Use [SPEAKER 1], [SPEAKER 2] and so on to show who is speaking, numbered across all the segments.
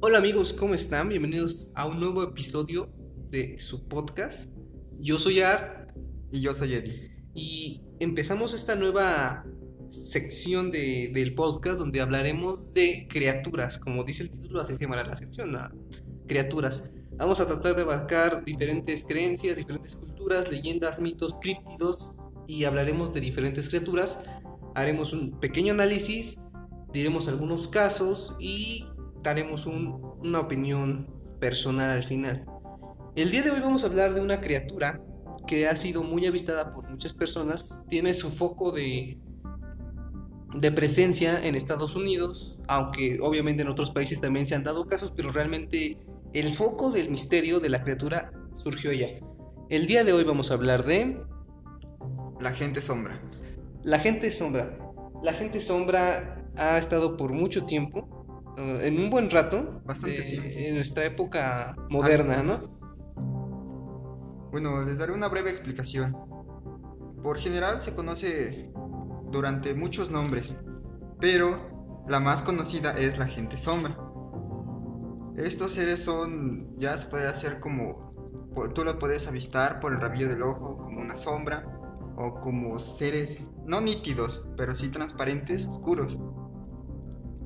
[SPEAKER 1] Hola amigos, ¿cómo están? Bienvenidos a un nuevo episodio de su podcast. Yo soy Art
[SPEAKER 2] Y yo soy Eddie.
[SPEAKER 1] y empezamos esta nueva sección de- del podcast donde hablaremos de criaturas. Como dice el título, así se llamará la sección, ¿no? criaturas. Vamos a tratar de abarcar diferentes creencias, diferentes culturas, leyendas, mitos, críptidos y hablaremos de diferentes criaturas. Haremos un pequeño análisis, diremos algunos casos y daremos un- una opinión personal al final. El día de hoy vamos a hablar de una criatura que ha sido muy avistada por muchas personas. Tiene su foco de, de presencia en Estados Unidos, aunque obviamente en otros países también se han dado casos, pero realmente el foco del misterio de la criatura surgió allá. El día de hoy vamos a hablar de
[SPEAKER 2] La gente sombra.
[SPEAKER 1] la gente sombra. La gente sombra ha estado por mucho tiempo, en un buen rato,
[SPEAKER 2] Bastante
[SPEAKER 1] de-
[SPEAKER 2] tiempo.
[SPEAKER 1] en nuestra época moderna, ¿no?
[SPEAKER 2] Bueno, les daré una breve explicación. Por general se conoce durante muchos nombres, pero la más conocida es la gente sombra. Estos seres son, ya se puede hacer como, tú lo puedes avistar por el rabillo del ojo como una sombra o como seres no nítidos, pero sí transparentes, oscuros.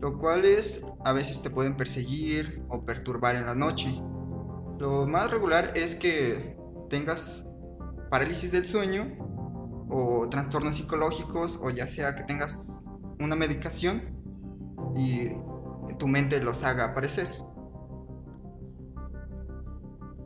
[SPEAKER 2] Lo cual es, a veces te pueden perseguir o perturbar en la noche. Lo más regular es que tengas parálisis del sueño o trastornos psicológicos o ya sea que tengas una medicación y tu mente los haga aparecer.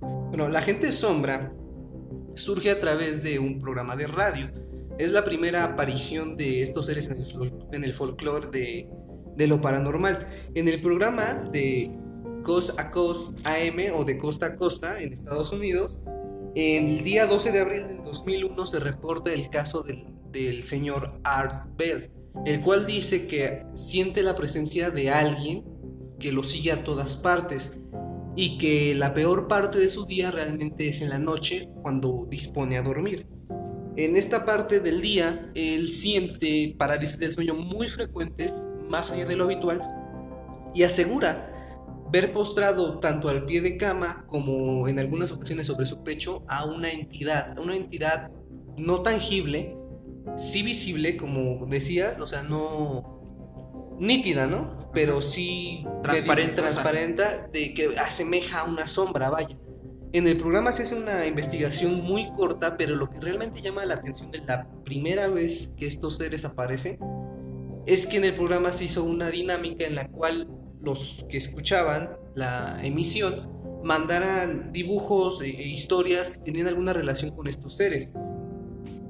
[SPEAKER 1] Bueno, la gente sombra surge a través de un programa de radio. Es la primera aparición de estos seres en el, folclore de, de lo paranormal. En el programa de Coast a Coast AM o de Costa a Costa en Estados Unidos, el día 12 de abril del 2001 se reporta el caso del, del señor Art Bell, el cual dice que siente la presencia de alguien que lo sigue a todas partes y que la peor parte de su día realmente es en la noche cuando dispone a dormir. En esta parte del día, él siente parálisis del sueño muy frecuentes, más allá de lo habitual, y asegura ver postrado tanto al pie de cama como en algunas ocasiones sobre su pecho a una entidad, una entidad no tangible, sí visible, como decías, o sea, no nítida, ¿no? Pero sí
[SPEAKER 2] Transparente,
[SPEAKER 1] transparenta, de que asemeja a una sombra, vaya. En el programa se hace una investigación muy corta, pero lo que realmente llama la atención de la primera vez que estos seres aparecen es que en el programa se hizo una dinámica en la cual los que escuchaban la emisión mandaran dibujos e e historias que tenían alguna relación con estos seres.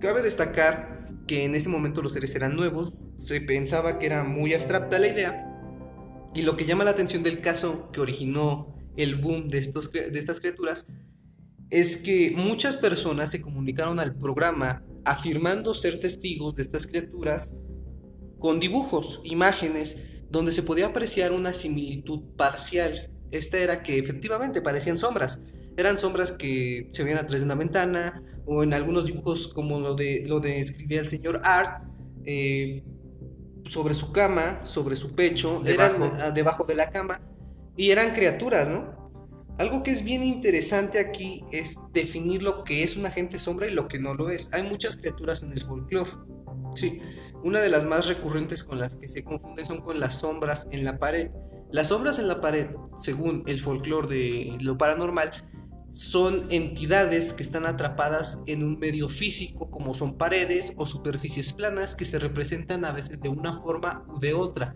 [SPEAKER 1] Cabe destacar que en ese momento los seres eran nuevos, se pensaba que era muy abstracta la idea, y lo que llama la atención del caso que originó el boom de, estos, de estas criaturas es que muchas personas se comunicaron al programa afirmando ser testigos de estas criaturas con dibujos, imágenes, donde se podía apreciar una similitud parcial. Esta era que efectivamente parecían sombras. Eran sombras que se veían a través de una ventana o en algunos dibujos como lo de lo describía el señor Art eh, sobre su cama, sobre su pecho,
[SPEAKER 2] Debajo.
[SPEAKER 1] debajo de la cama y eran criaturas, ¿no? Algo que es bien interesante aquí es definir lo que es una agente sombra y lo que no lo es. Hay muchas criaturas en el folclore. Sí, una de las más recurrentes con las que se confunden son con las sombras en la pared. Las sombras en la pared, según el folclore de lo paranormal, son entidades que están atrapadas en un medio físico como son paredes o superficies planas que se representan a veces de una forma u de otra.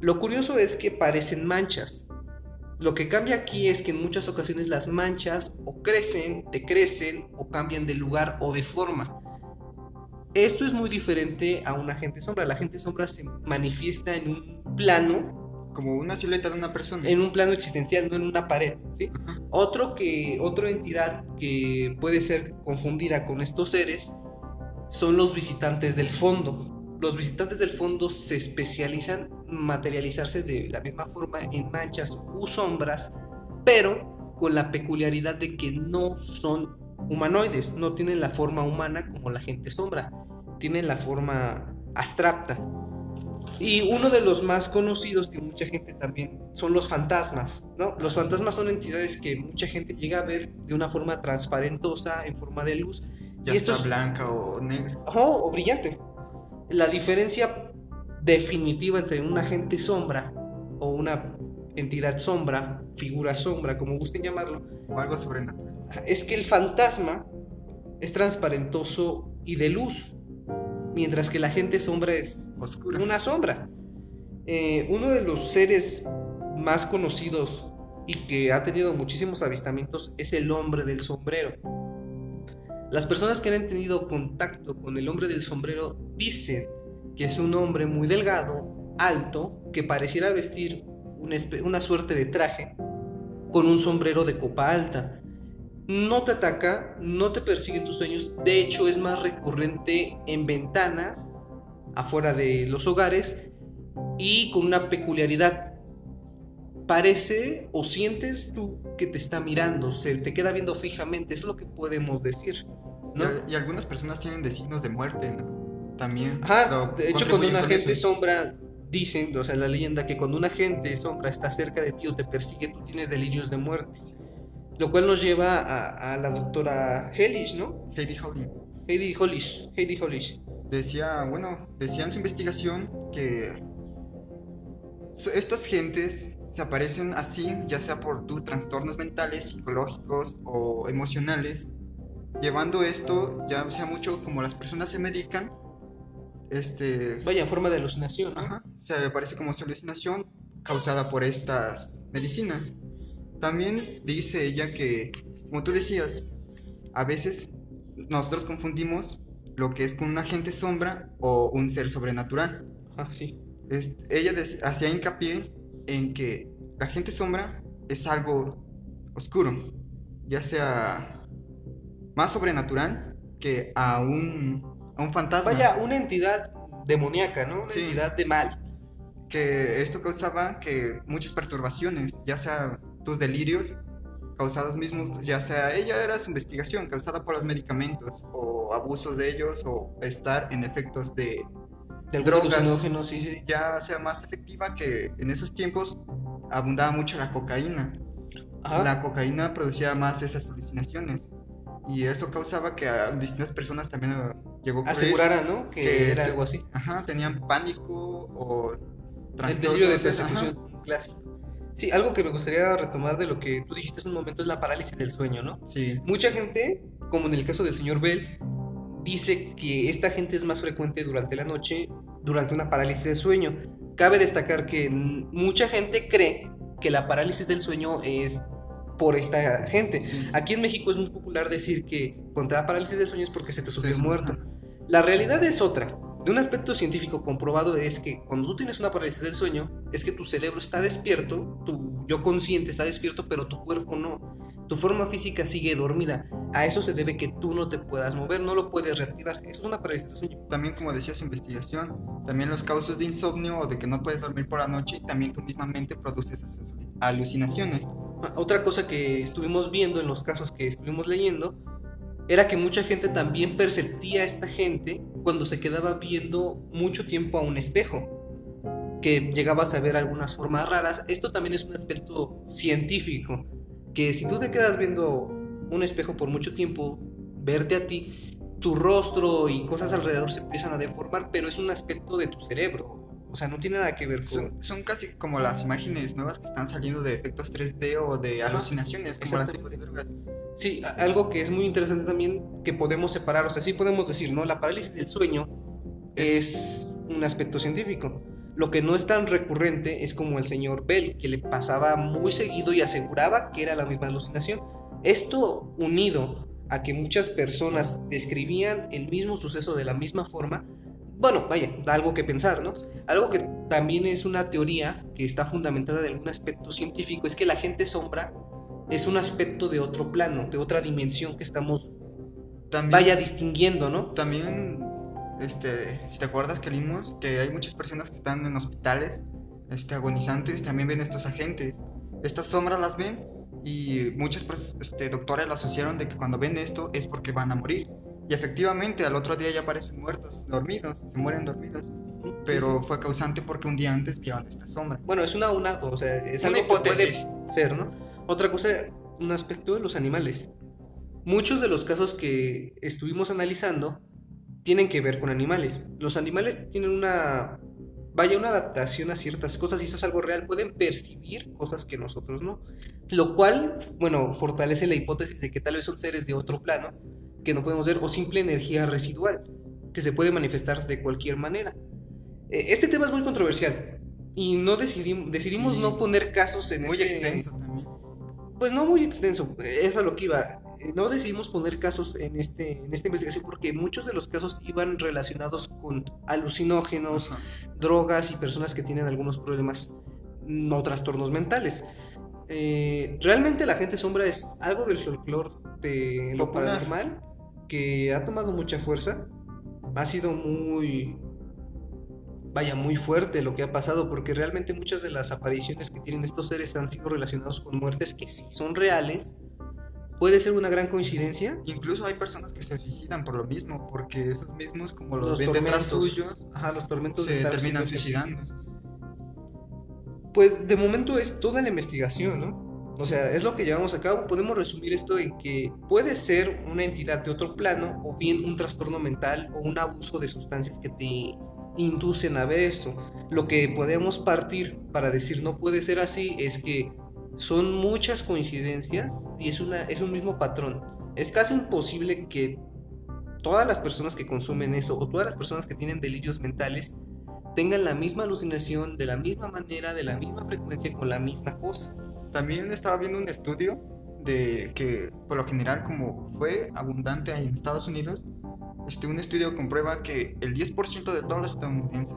[SPEAKER 1] Lo curioso es que parecen manchas. Lo que cambia aquí es que en muchas ocasiones las manchas o crecen, decrecen o cambian de lugar o de forma. Esto es muy diferente a un agente sombra. La agente sombra se manifiesta en un plano
[SPEAKER 2] Como una silueta de una persona.
[SPEAKER 1] en un plano existencial, no en una pared, ¿sí?
[SPEAKER 2] Ajá.
[SPEAKER 1] Otro que, otra entidad que puede ser confundida con estos seres son los visitantes del fondo. Los visitantes del fondo se especializan en materializarse de la misma forma en manchas u sombras, pero con la peculiaridad de que no son humanoides, no tienen la forma humana como la gente sombra, tienen la forma abstracta. Y uno de los más conocidos que mucha gente también son los fantasmas, ¿no? Los fantasmas son entidades que mucha gente llega a ver de una forma transparentosa, en forma de luz.
[SPEAKER 2] Ya
[SPEAKER 1] y
[SPEAKER 2] está
[SPEAKER 1] estos,
[SPEAKER 2] blanca o negra.
[SPEAKER 1] O brillante. La diferencia definitiva entre un agente sombra o una entidad sombra, figura sombra, como gusten llamarlo,
[SPEAKER 2] O algo sobrenatural.
[SPEAKER 1] es que el fantasma es transparentoso y de luz, mientras que la agente sombra es
[SPEAKER 2] Oscura.
[SPEAKER 1] una sombra. Eh, uno de los seres más conocidos y que ha tenido muchísimos avistamientos es el hombre del sombrero. Las personas que han tenido contacto con el hombre del sombrero dicen que es un hombre muy delgado, alto, que pareciera vestir una suerte de traje con un sombrero de copa alta. No te ataca, no te persigue en tus sueños, de hecho es más recurrente en ventanas afuera de los hogares y con una peculiaridad. Parece o sientes tú que te está mirando, se te queda viendo fijamente, es lo que podemos decir. ¿no?
[SPEAKER 2] Y, y algunas personas tienen designos de muerte, ¿no? También.
[SPEAKER 1] Ajá, de hecho cuando
[SPEAKER 2] contribuyen
[SPEAKER 1] un
[SPEAKER 2] con
[SPEAKER 1] agente
[SPEAKER 2] eso.
[SPEAKER 1] sombra dicen, o sea, la leyenda que cuando un agente sombra está cerca de ti o te persigue, tú tienes delirios de muerte. Lo cual nos lleva a, a la doctora Hellish, ¿no?
[SPEAKER 2] Heidi Howling
[SPEAKER 1] Heidi Hollish, Heidi Hollish.
[SPEAKER 2] decía, bueno, decía en su investigación que estas gentes se aparecen así, ya sea por tus trastornos mentales, psicológicos o emocionales, llevando esto, ya sea mucho como las personas se medican, este,
[SPEAKER 1] Vaya, en forma de alucinación, ¿no?
[SPEAKER 2] Ajá, se aparece como alucinación causada por estas medicinas. También dice ella que, como tú decías, a veces nosotros confundimos lo que es con un agente sombra o un ser sobrenatural.
[SPEAKER 1] Ah, sí.
[SPEAKER 2] Es- ella hacía hincapié en que la agente sombra es algo oscuro, ya sea más sobrenatural que a un, a un fantasma.
[SPEAKER 1] Vaya, una entidad demoníaca, ¿no? Una
[SPEAKER 2] Sí.
[SPEAKER 1] entidad de mal.
[SPEAKER 2] que esto causaba que muchas perturbaciones, ya sea tus delirios causados mismos, ya sea ella era su investigación causada por los medicamentos o abusos de ellos o estar en efectos de
[SPEAKER 1] De
[SPEAKER 2] Drogas.
[SPEAKER 1] sí, sí.
[SPEAKER 2] ya sea más efectiva que en esos tiempos abundaba mucho la cocaína.
[SPEAKER 1] Ajá.
[SPEAKER 2] La cocaína producía más esas alucinaciones y eso causaba que a distintas personas también llegó a ocurrir
[SPEAKER 1] Asegurara, ¿no? Que,
[SPEAKER 2] que
[SPEAKER 1] era algo así.
[SPEAKER 2] Ajá, tenían pánico o
[SPEAKER 1] El delirio de persecución clásico. Sí, algo que me gustaría retomar de lo que tú dijiste hace un momento es la parálisis del sueño, ¿no?
[SPEAKER 2] Sí,
[SPEAKER 1] Mucha gente, como en el caso del señor Bell, dice que esta gente es más frecuente durante la noche, durante una parálisis del sueño. Cabe destacar que mucha gente cree que la parálisis del sueño es por esta gente.
[SPEAKER 2] sí.
[SPEAKER 1] Aquí en México es muy popular decir que te da parálisis del sueño es porque se te subió
[SPEAKER 2] Sí,
[SPEAKER 1] muerto. La realidad es otra. De un aspecto científico comprobado es que cuando tú tienes una parálisis del sueño, es que tu cerebro está despierto, tu yo consciente está despierto, pero tu cuerpo no. Tu forma física sigue dormida. A eso se debe que tú no te puedas mover, no lo puedes reactivar. Eso es una parálisis del sueño.
[SPEAKER 2] También, como decía su investigación, también los causas de insomnio o de que no puedes dormir por la noche, también tu misma mente produce esas alucinaciones.
[SPEAKER 1] Ah, Otra cosa que estuvimos viendo en los casos que estuvimos leyendo era que mucha gente también perceptía a esta gente cuando se quedaba viendo mucho tiempo a un espejo, que llegabas a ver algunas formas raras. Esto también es un aspecto científico, que si tú te quedas viendo un espejo por mucho tiempo, verte a ti, tu rostro y cosas alrededor se empiezan a deformar, pero es un aspecto de tu cerebro. O sea, no tiene nada que ver con...
[SPEAKER 2] Son, son casi como las imágenes nuevas que están saliendo de efectos 3D o de alucinaciones, como las tipos de drogas.
[SPEAKER 1] Sí, algo que es muy interesante también que podemos separar, o sea, sí podemos decir, ¿no? La parálisis del sueño es un aspecto científico. Lo que no es tan recurrente es como el señor Bell, que le pasaba muy seguido y aseguraba que era la misma alucinación. Esto unido a que muchas personas describían el mismo suceso de la misma forma, bueno, vaya, da algo que pensar, ¿no? Algo que también es una teoría que está fundamentada en algún aspecto científico es que la gente sombra es un aspecto de otro plano, de otra dimensión que estamos,
[SPEAKER 2] También,
[SPEAKER 1] vaya, distinguiendo, ¿no?
[SPEAKER 2] también este, si te acuerdas que vimos que hay muchas personas que están en hospitales este, agonizantes, también ven estos agentes. Estas sombras las ven y muchos pues, este, doctores lo asociaron de que cuando ven esto es porque van a morir. Y efectivamente, al otro día ya aparecen muertos, dormidos, se mueren dormidos. Pero fue causante porque un día antes vieron esta sombra.
[SPEAKER 1] Bueno, es una una, o sea, es
[SPEAKER 2] Una
[SPEAKER 1] algo que puede ser, ¿no? Otra cosa, un aspecto de los animales. Muchos de los casos que estuvimos analizando tienen que ver con animales. Los animales tienen una, vaya, una adaptación a ciertas cosas y eso es algo real. Pueden percibir cosas que nosotros no. Lo cual, bueno, fortalece la hipótesis de que tal vez son seres de otro plano que no podemos ver o simple energía residual que se puede manifestar de cualquier manera. Eh, Este tema es muy controversial y no decidimos, decidimos no poner casos en
[SPEAKER 2] Muy
[SPEAKER 1] este...
[SPEAKER 2] extenso también.
[SPEAKER 1] Pues no muy extenso, es a lo que iba. No decidimos poner casos en, este, en esta investigación porque muchos de los casos iban relacionados con alucinógenos,
[SPEAKER 2] Ajá.
[SPEAKER 1] drogas y personas que tienen algunos problemas mm, o trastornos mentales. Eh, realmente la gente sombra es algo del folclore de lo
[SPEAKER 2] Popular.
[SPEAKER 1] paranormal que ha tomado mucha fuerza. Ha sido muy, vaya, muy fuerte lo que ha pasado porque realmente muchas de las apariciones que tienen estos seres han sido relacionados con muertes que sí son reales. Puede ser una gran coincidencia.
[SPEAKER 2] Incluso hay personas que se suicidan por lo mismo, porque esos mismos, como los,
[SPEAKER 1] Los
[SPEAKER 2] ven detrás
[SPEAKER 1] tormentos.
[SPEAKER 2] suyos,
[SPEAKER 1] Ajá, los tormentos de
[SPEAKER 2] se
[SPEAKER 1] estar
[SPEAKER 2] terminan suicidando.
[SPEAKER 1] Pues de momento es toda la investigación, ¿no? O sea, es lo que llevamos a cabo. Podemos resumir esto en que puede ser una entidad de otro plano o bien un trastorno mental o un abuso de sustancias que te inducen a ver eso. Lo que podemos partir para decir no puede ser así es que son muchas coincidencias y es, una, es un mismo patrón. Es casi imposible que todas las personas que consumen eso o todas las personas que tienen delirios mentales tengan la misma alucinación de la misma manera, de la misma frecuencia, con la misma cosa.
[SPEAKER 2] También estaba viendo un estudio de que por lo general como fue abundante en Estados Unidos, este, un estudio comprueba que el 10% de todos los estadounidenses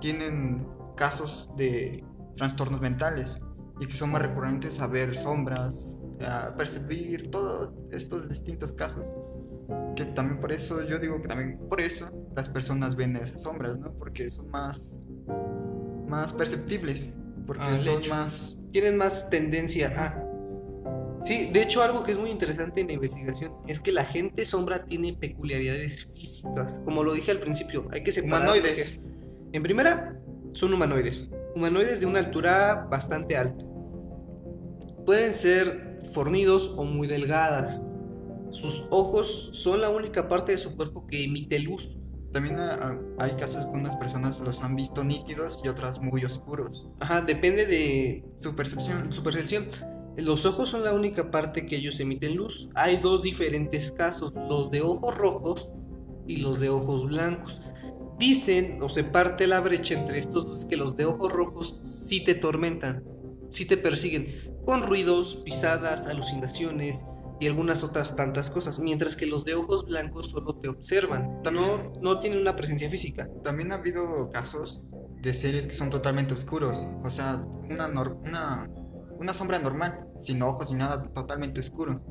[SPEAKER 2] tienen casos de trastornos mentales y que son más recurrentes a ver sombras, a percibir todos estos distintos casos. Que también por eso, yo digo que también por eso las personas ven esas sombras, ¿no? Porque son más, más perceptibles, porque
[SPEAKER 1] Ah,
[SPEAKER 2] son
[SPEAKER 1] hecho.
[SPEAKER 2] más
[SPEAKER 1] Tienen más tendencia a... Sí, de hecho algo que es muy interesante en la investigación es que la gente sombra tiene peculiaridades físicas. Como lo dije al principio, hay que separar...
[SPEAKER 2] Humanoides.
[SPEAKER 1] En primera, son humanoides. Humanoides de una altura bastante alta. Pueden ser fornidos o muy delgadas. Sus ojos son la única parte de su cuerpo que emite luz.
[SPEAKER 2] También ah, hay casos que unas personas los han visto nítidos y otras muy oscuros.
[SPEAKER 1] Ajá, depende de
[SPEAKER 2] Su percepción.
[SPEAKER 1] su percepción. Los ojos son la única parte que ellos emiten luz. Hay dos diferentes casos, los de ojos rojos y los de ojos blancos. Dicen o se parte la brecha entre estos dos que los de ojos rojos sí te tormentan, sí te persiguen con ruidos, pisadas, alucinaciones y algunas otras tantas cosas, mientras que los de ojos blancos solo te observan, no, no tienen una presencia física.
[SPEAKER 2] También ha habido casos de seres que son totalmente oscuros. O sea, una, una, una sombra normal, sin ojos y nada, totalmente oscuro.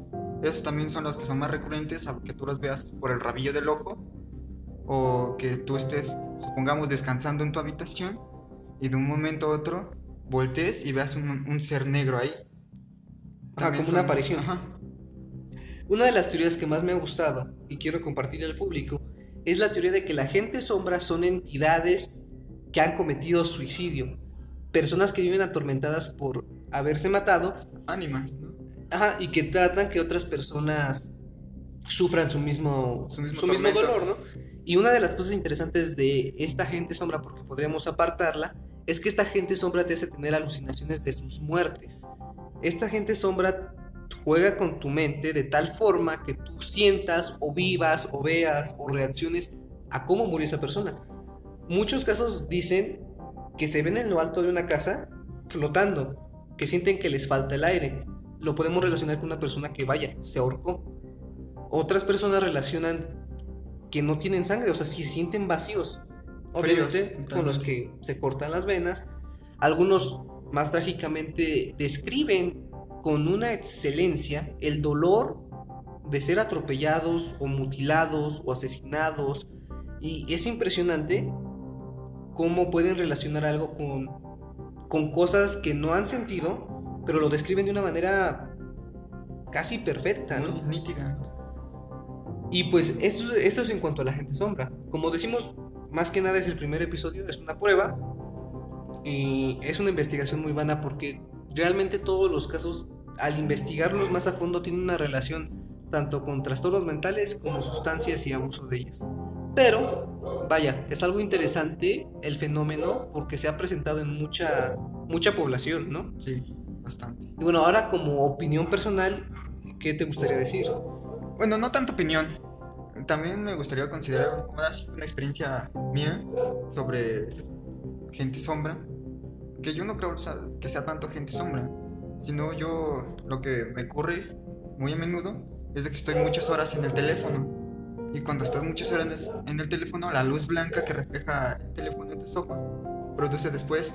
[SPEAKER 2] Esos también son los que son más recurrentes a que tú los veas por el rabillo del ojo o que tú estés, supongamos, descansando en tu habitación y de un momento a otro voltees y veas un, un ser negro ahí.
[SPEAKER 1] Ah,
[SPEAKER 2] También
[SPEAKER 1] como una aparición.
[SPEAKER 2] Ajá.
[SPEAKER 1] Una de las teorías que más me ha gustado y quiero compartir al público es la teoría de que la gente sombra son entidades que han cometido suicidio, personas que viven atormentadas por haberse matado,
[SPEAKER 2] Ánimas, ¿no?
[SPEAKER 1] ajá, y que tratan que otras personas sufran su mismo,
[SPEAKER 2] Su mismo
[SPEAKER 1] su mismo dolor, ¿no? Y una de las cosas interesantes de esta gente sombra, porque podríamos apartarla, es que esta gente sombra te hace tener alucinaciones de sus muertes. Esta gente sombra juega con tu mente de tal forma que tú sientas o vivas o veas o reacciones a cómo murió esa persona. Muchos casos dicen que se ven en lo alto de una casa flotando, que sienten que les falta el aire. Lo podemos relacionar con una persona que vaya, se ahorcó. Otras personas relacionan que no tienen sangre, o sea, si se sienten vacíos. Obviamente,
[SPEAKER 2] Fríos,
[SPEAKER 1] con los que se cortan las venas. Algunos, más trágicamente, describen con una excelencia el dolor de ser atropellados o mutilados o asesinados. Y es impresionante cómo pueden relacionar algo con, con cosas que no han sentido, pero lo describen de una manera casi perfecta, ¿no?
[SPEAKER 2] Nítida.
[SPEAKER 1] Y pues esto, esto es en cuanto a la gente sombra. Como decimos, más que nada es el primer episodio, es una prueba. Y es una investigación muy vana porque realmente todos los casos, al investigarlos más a fondo, tienen una relación tanto con trastornos mentales como sustancias y abuso de ellas. Pero, vaya, es algo interesante el fenómeno porque se ha presentado en mucha, mucha población, ¿no?
[SPEAKER 2] Sí, bastante.
[SPEAKER 1] Y bueno, ahora como opinión personal, ¿qué te gustaría decir?
[SPEAKER 2] Bueno, no tanta opinión. También me gustaría considerar más una experiencia mía sobre gente sombra. Que yo no creo que sea tanto gente sombra, sino yo lo que me ocurre muy a menudo es de que estoy muchas horas en el teléfono. Y cuando estás muchas horas en el teléfono, la luz blanca que refleja el teléfono en tus ojos produce después,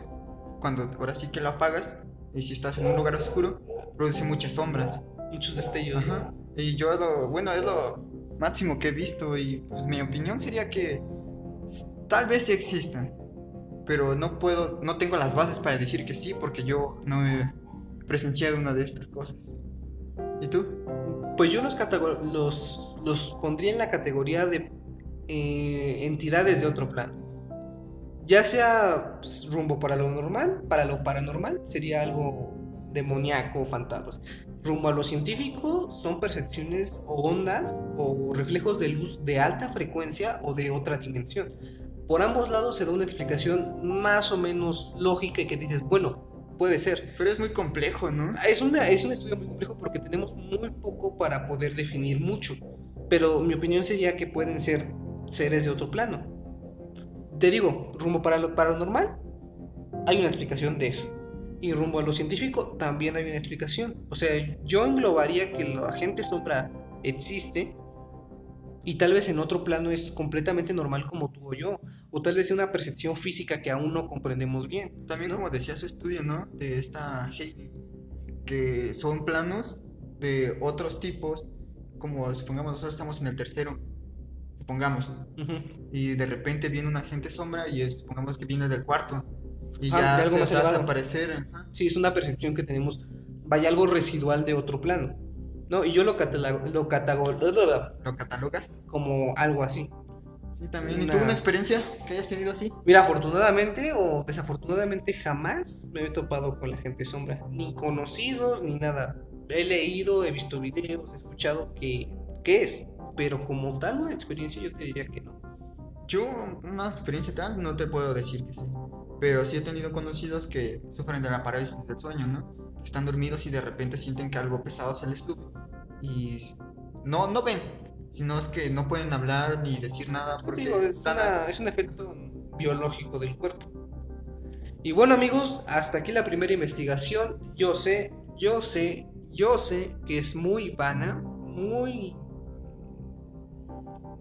[SPEAKER 2] cuando ahora sí que lo apagas, y si estás en un lugar oscuro, produce muchas sombras.
[SPEAKER 1] Muchos destellos.
[SPEAKER 2] Ajá. Y yo, lo, bueno, es lo máximo que he visto. Y pues mi opinión sería que tal vez sí existan. Pero no puedo, no tengo las bases para decir que sí, porque yo no he presenciado una de estas cosas. ¿Y tú?
[SPEAKER 1] Pues yo los, pondría en la categoría de eh, entidades de otro plano. Ya sea pues, rumbo para lo normal, para lo paranormal, sería algo demoníaco, fantasmas. Rumbo a lo científico, son percepciones o ondas o reflejos de luz de alta frecuencia o de otra dimensión. Por ambos lados se da una explicación más o menos lógica y que dices, bueno, Puede ser.
[SPEAKER 2] Pero es muy complejo, ¿no?
[SPEAKER 1] Es, una, es un estudio muy complejo porque tenemos muy poco para poder definir mucho. Pero mi opinión sería que pueden ser seres de otro plano. Te digo, rumbo para lo paranormal, hay una explicación de eso. Y rumbo a lo científico, también hay una explicación. O sea, yo englobaría que la gente sombra existe y tal vez en otro plano es completamente normal como tú o yo, o tal vez es una percepción física que aún no comprendemos bien.
[SPEAKER 2] También como decía su estudio, ¿no? De esta Heidi, que son planos de otros tipos, como supongamos nosotros estamos en el tercero, supongamos, y de repente viene una agente sombra y es, supongamos que viene del cuarto, y ah, ya de algo se más a aparecer.
[SPEAKER 1] Sí, es una percepción que tenemos, vaya algo residual de otro plano. No, y yo lo, catalogo, lo,
[SPEAKER 2] ¿Lo catalogas
[SPEAKER 1] como algo así.
[SPEAKER 2] Sí, también. ¿Y tú una experiencia que hayas tenido así?
[SPEAKER 1] Mira, afortunadamente o desafortunadamente jamás me he topado con la gente sombra. Ni conocidos, ni nada. He leído, he visto videos, he escuchado que, qué es. Pero como tal una experiencia yo te diría que no.
[SPEAKER 2] Yo una experiencia tal no te puedo decir que sí. Pero sí he tenido conocidos que sufren de la parálisis del sueño, ¿no? están dormidos y de repente sienten que algo pesado se les sube. Y no, no ven, sino es que no pueden hablar ni decir nada. Porque
[SPEAKER 1] es, es un efecto biológico del cuerpo. Y bueno amigos, hasta aquí la primera investigación. Yo sé, yo sé, yo sé que es muy vana, muy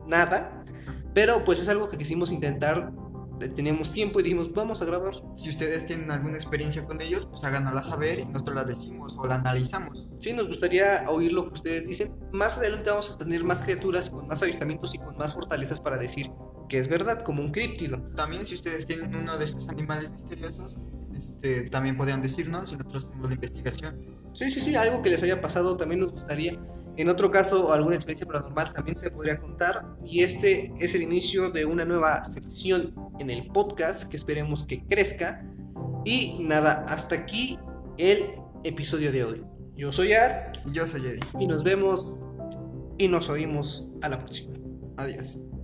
[SPEAKER 1] nada, pero pues es algo que quisimos intentar teníamos tiempo y dijimos, vamos a grabar.
[SPEAKER 2] Si ustedes tienen alguna experiencia con ellos, pues háganosla saber y nosotros la decimos o la analizamos.
[SPEAKER 1] Sí, nos gustaría oír lo que ustedes dicen. Más adelante vamos a tener más criaturas con más avistamientos y con más fortalezas para decir que es verdad, como un críptido.
[SPEAKER 2] También si ustedes tienen uno de estos animales misteriosos, este, también podrían decirnos y nosotros hacemos la investigación.
[SPEAKER 1] Sí, sí, sí, algo que les haya pasado también nos gustaría. En otro caso, alguna experiencia paranormal también se podría contar. Y este es el inicio de una nueva sección en el podcast que esperemos que crezca. Y nada, hasta aquí el episodio de hoy. Yo soy Ar.
[SPEAKER 2] Y yo soy Eddie.
[SPEAKER 1] Y nos vemos y nos oímos a la próxima.
[SPEAKER 2] Adiós.